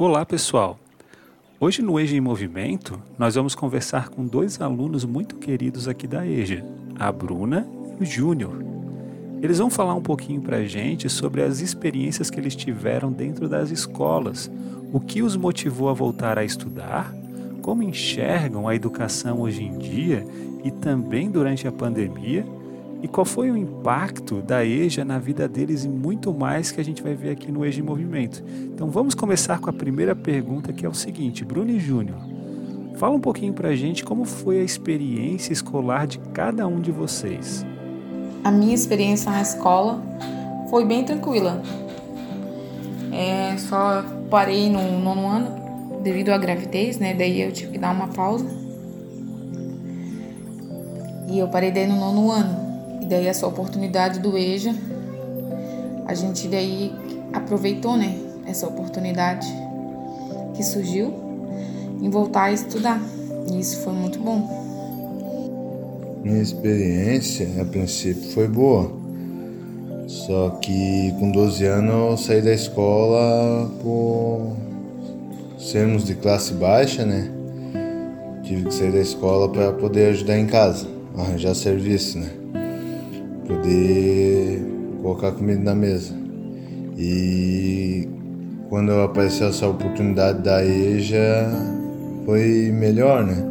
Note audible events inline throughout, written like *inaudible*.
Olá, pessoal. Hoje no EJA em Movimento, nós vamos conversar com dois alunos muito queridos aqui da EJA, a Bruna e o Júnior. Eles vão falar um pouquinho para a gente sobre as experiências que eles tiveram dentro das escolas, o que os motivou a voltar a estudar, como enxergam a educação hoje em dia e também durante a pandemia e qual foi o impacto da EJA na vida deles e muito mais que a gente vai ver aqui no EJA em Movimento. Então vamos começar com a primeira pergunta que é o seguinte, Bruno e Júnior, fala um pouquinho para a gente como foi a experiência escolar de cada um de vocês. A minha experiência na escola foi bem tranquila. É, só parei no nono ano devido à gravidez, né? Daí eu tive que dar uma pausa. E eu parei daí no nono ano daí essa oportunidade do EJA, a gente daí aproveitou, né, essa oportunidade que surgiu em voltar a estudar. E isso foi muito bom. Minha experiência, a princípio, foi boa. Só que com 12 anos eu saí da escola por sermos de classe baixa, né? Tive que sair da escola para poder ajudar em casa, arranjar serviço, né? Poder colocar comida na mesa. E quando apareceu essa oportunidade da EJA, foi melhor, né?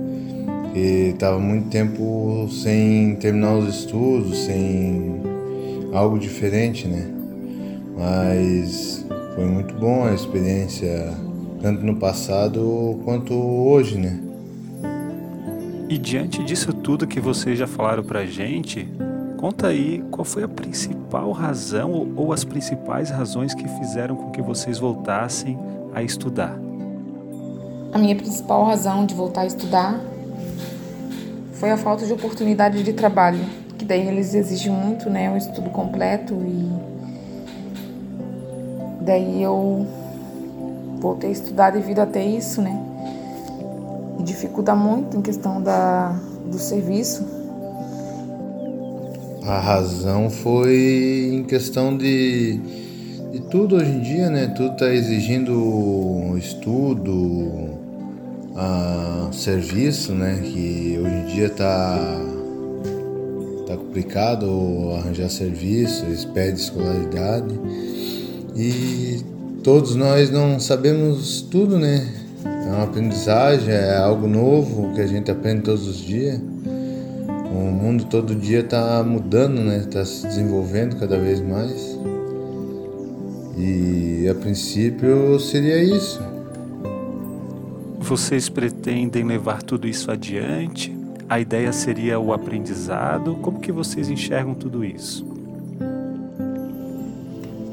Porque estava muito tempo sem terminar os estudos, sem algo diferente, né? Mas foi muito bom a experiência, tanto no passado quanto hoje, né? E diante disso tudo que vocês já falaram pra gente, Conta aí qual foi a principal razão ou as principais razões que fizeram com que vocês voltassem a estudar. A minha principal razão de voltar a estudar foi a falta de oportunidade de trabalho, que daí eles exigem muito, né, o estudo completo e daí eu voltei a estudar devido a isso, né? E dificulta muito em questão da do serviço a razão foi em questão de, de tudo hoje em dia, né? Tudo está exigindo estudo, uh, serviço, né? Que hoje em dia está tá complicado arranjar serviço, pedem escolaridade e todos nós não sabemos tudo, né? É uma aprendizagem, é algo novo que a gente aprende todos os dias. O mundo todo dia está mudando, né? Está se desenvolvendo cada vez mais. E a princípio seria isso. Vocês pretendem levar tudo isso adiante? A ideia seria o aprendizado? Como que vocês enxergam tudo isso?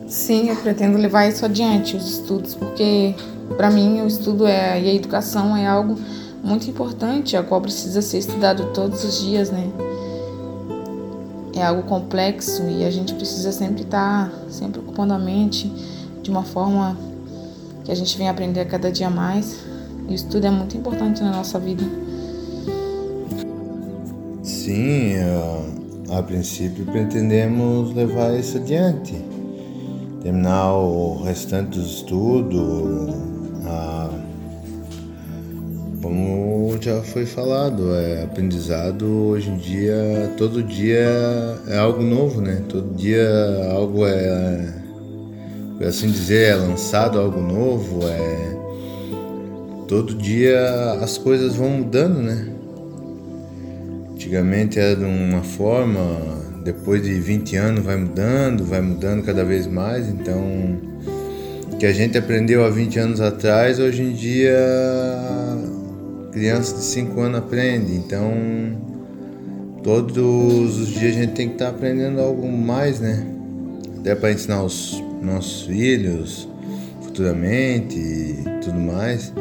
Sim, eu pretendo levar isso adiante, os estudos, porque para mim o estudo é e a educação é algo muito importante, a qual precisa ser estudado todos os dias, né? É algo complexo e a gente precisa sempre estar sempre ocupando a mente de uma forma que a gente vem aprender a cada dia mais. E o estudo é muito importante na nossa vida. Sim, a, a princípio pretendemos levar isso adiante. Terminar o restante do estudo, como já foi falado, é aprendizado hoje em dia, todo dia é algo novo, né? Todo dia algo é, assim dizer, é lançado algo novo, é todo dia as coisas vão mudando, né? Antigamente era de uma forma, depois de 20 anos vai mudando, vai mudando cada vez mais, então o que a gente aprendeu há 20 anos atrás, hoje em dia criança de 5 anos aprende, então todos os dias a gente tem que estar tá aprendendo algo mais, né? Até para ensinar os nossos filhos futuramente e tudo mais.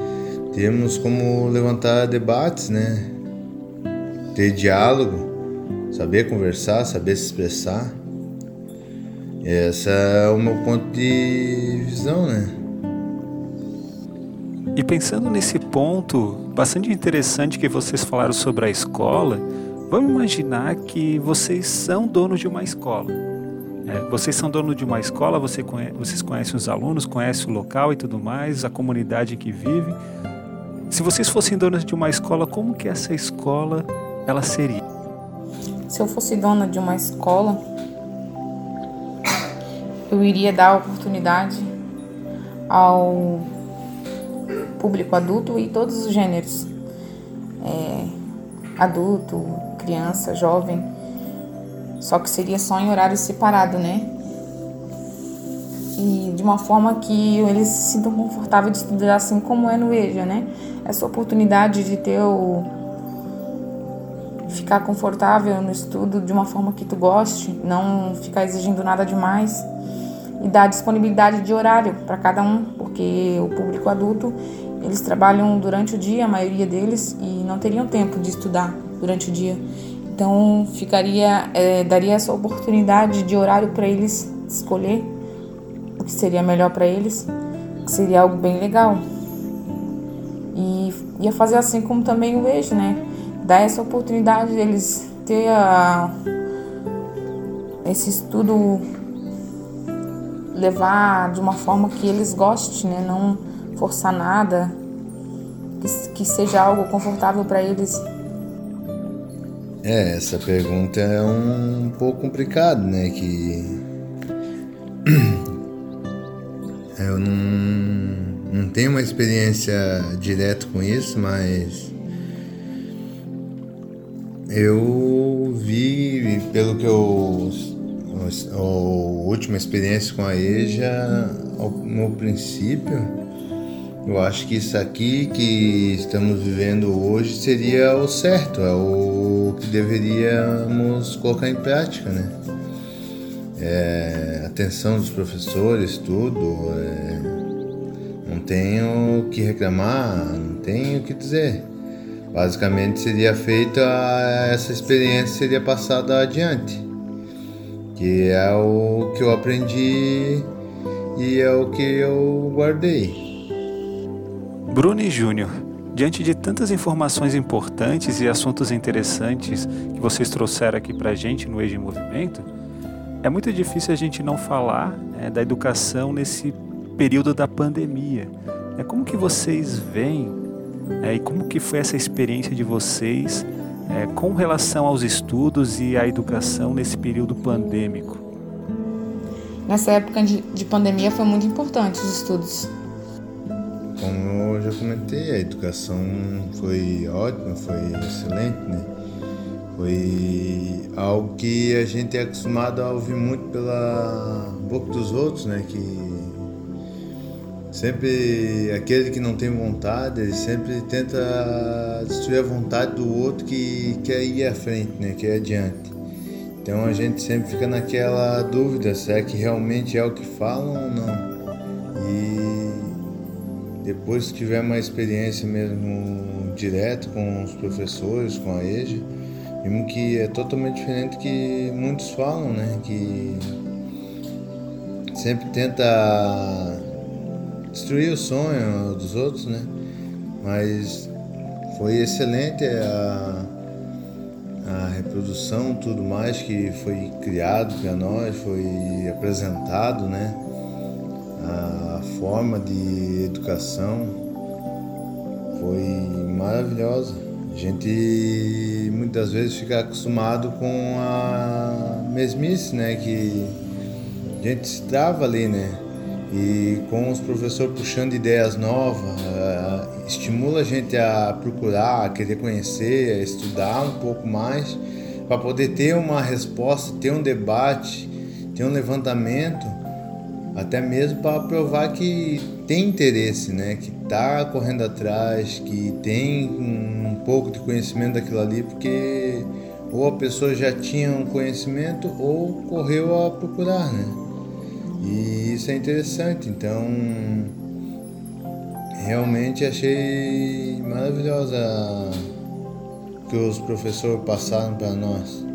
Temos como levantar debates, né? Ter diálogo, saber conversar, saber se expressar. Esse é o meu ponto de visão, né? E pensando nesse ponto bastante interessante que vocês falaram sobre a escola, vamos imaginar que vocês são donos de uma escola. É, vocês são dono de uma escola, você conhece, vocês conhecem os alunos, conhecem o local e tudo mais, a comunidade que vive. Se vocês fossem donos de uma escola, como que essa escola ela seria? Se eu fosse dona de uma escola, eu iria dar oportunidade ao público adulto e todos os gêneros, é, adulto, criança, jovem, só que seria só em horário separado, né? E de uma forma que eles se sintam confortáveis de estudar assim como é no EJA, né? Essa oportunidade de ter o ficar confortável no estudo de uma forma que tu goste, não ficar exigindo nada demais e dar disponibilidade de horário para cada um, porque o público adulto eles trabalham durante o dia, a maioria deles, e não teriam tempo de estudar durante o dia. Então ficaria, é, daria essa oportunidade de horário para eles escolher o que seria melhor para eles, que seria algo bem legal. E ia fazer assim como também o EJA, né? Dar essa oportunidade deles ter a, esse estudo levar de uma forma que eles gostem, né? Não forçar nada, que, que seja algo confortável para eles. É, essa pergunta é um pouco complicada, né? Que *clears throat* eu não, não tenho uma experiência direta com isso, mas eu vi, pelo que eu. A última experiência com a EJA, no princípio, eu acho que isso aqui que estamos vivendo hoje seria o certo, é o que deveríamos colocar em prática, né? É, atenção dos professores, tudo. É, não tenho o que reclamar, não tenho o que dizer. Basicamente seria feita essa experiência seria passada adiante, que é o que eu aprendi e é o que eu guardei. Bruno e Júnior, diante de tantas informações importantes e assuntos interessantes que vocês trouxeram aqui para a gente no Age em Movimento, é muito difícil a gente não falar é, da educação nesse período da pandemia. É como que vocês veem é, e como que foi essa experiência de vocês é, com relação aos estudos e à educação nesse período pandêmico? Nessa época de, de pandemia foi muito importante os estudos como eu já comentei, a educação foi ótima, foi excelente, né? Foi algo que a gente é acostumado a ouvir muito pela boca dos outros, né? Que sempre aquele que não tem vontade, ele sempre tenta destruir a vontade do outro que quer ir à frente, né? Quer adiante. Então a gente sempre fica naquela dúvida, será que realmente é o que falam ou não? Depois que tiver uma experiência mesmo direto com os professores, com a EJA, vimos que é totalmente diferente do que muitos falam, né? Que sempre tenta destruir o sonho dos outros, né? Mas foi excelente a, a reprodução, tudo mais que foi criado para nós, foi apresentado, né? A forma de educação foi maravilhosa. A gente muitas vezes fica acostumado com a mesmice, né? Que a gente se trava ali, né? E com os professores puxando ideias novas, uh, estimula a gente a procurar, a querer conhecer, a estudar um pouco mais, para poder ter uma resposta, ter um debate, ter um levantamento até mesmo para provar que tem interesse, né? Que está correndo atrás, que tem um pouco de conhecimento daquilo ali, porque ou a pessoa já tinha um conhecimento ou correu a procurar, né? E isso é interessante, então realmente achei maravilhosa que os professores passaram para nós.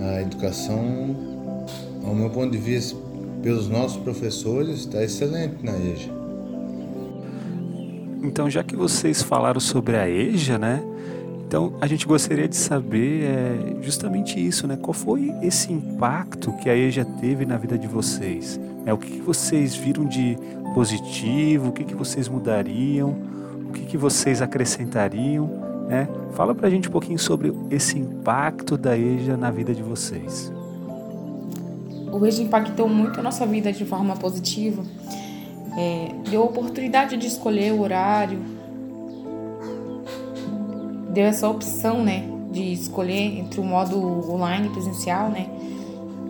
A educação, ao meu ponto de vista, pelos nossos professores está excelente na EJA. Então, já que vocês falaram sobre a EJA, né? Então, a gente gostaria de saber é, justamente isso, né? Qual foi esse impacto que a EJA teve na vida de vocês? É, o que, que vocês viram de positivo? O que, que vocês mudariam? O que, que vocês acrescentariam? Né? Fala pra gente um pouquinho sobre esse impacto da EJA na vida de vocês. EJA impactou muito a nossa vida de forma positiva. É, deu a oportunidade de escolher o horário, deu essa opção, né, de escolher entre o modo online e presencial, né?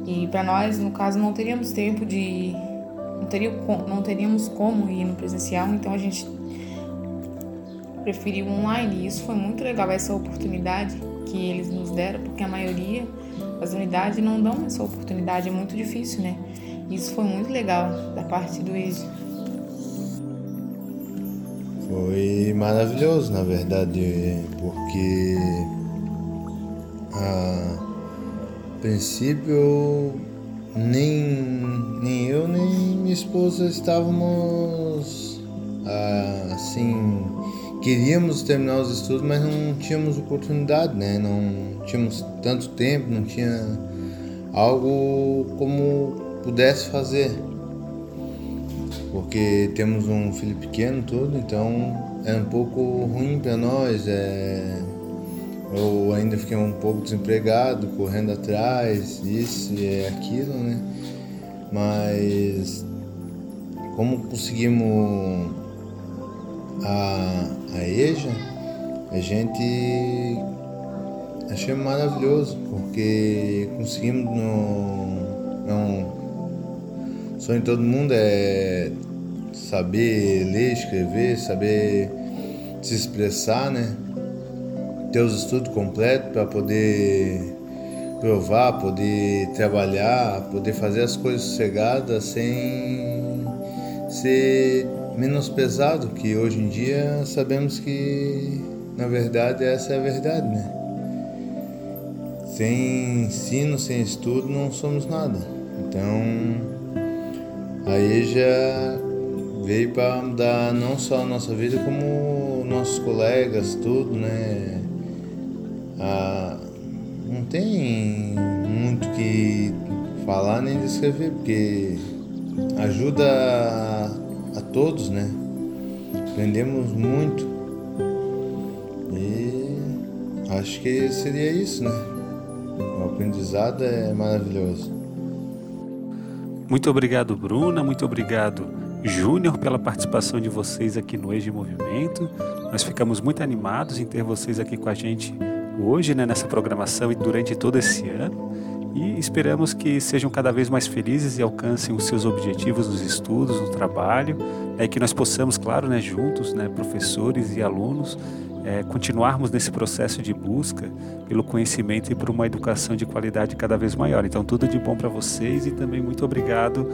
E para nós, no caso, não teríamos tempo de não não teríamos como ir no presencial, então a gente preferiu online. E isso foi muito legal essa oportunidade que eles nos deram, porque a maioria das unidades não dão essa oportunidade, é muito difícil, né? Isso foi muito legal da parte do EJA. Foi maravilhoso, na verdade, porque a princípio nem, nem eu nem minha esposa estávamos assim queríamos terminar os estudos mas não tínhamos oportunidade né não tínhamos tanto tempo não tinha algo como pudesse fazer porque temos um filho pequeno tudo, então é um pouco ruim para nós. É... Eu ainda fiquei um pouco desempregado, correndo atrás, isso e aquilo, né? Mas como conseguimos a, a EJA, a gente achei maravilhoso, porque conseguimos no. Sonho de todo mundo é saber ler, escrever, saber se expressar, né? Ter os estudos completos para poder provar, poder trabalhar, poder fazer as coisas sossegadas sem ser menos pesado, que hoje em dia sabemos que na verdade essa é a verdade, né? Sem ensino, sem estudo, não somos nada. Então, aí já veio para mudar não só a nossa vida, como nossos colegas, tudo, né? Ah, não tem muito que falar nem descrever, porque ajuda a, todos, né? Aprendemos muito. E acho que seria isso, né? O aprendizado é maravilhoso. Muito obrigado, Bruna. Muito obrigado, Júnior, pela participação de vocês aqui no Eje Movimento. Nós ficamos muito animados em ter vocês aqui com a gente hoje, né, nessa programação e durante todo esse ano. E esperamos que sejam cada vez mais felizes e alcancem os seus objetivos nos estudos, no trabalho, é que nós possamos, claro, né, juntos, né, professores e alunos, é, continuarmos nesse processo de busca pelo conhecimento e por uma educação de qualidade cada vez maior. Então, tudo de bom para vocês e também muito obrigado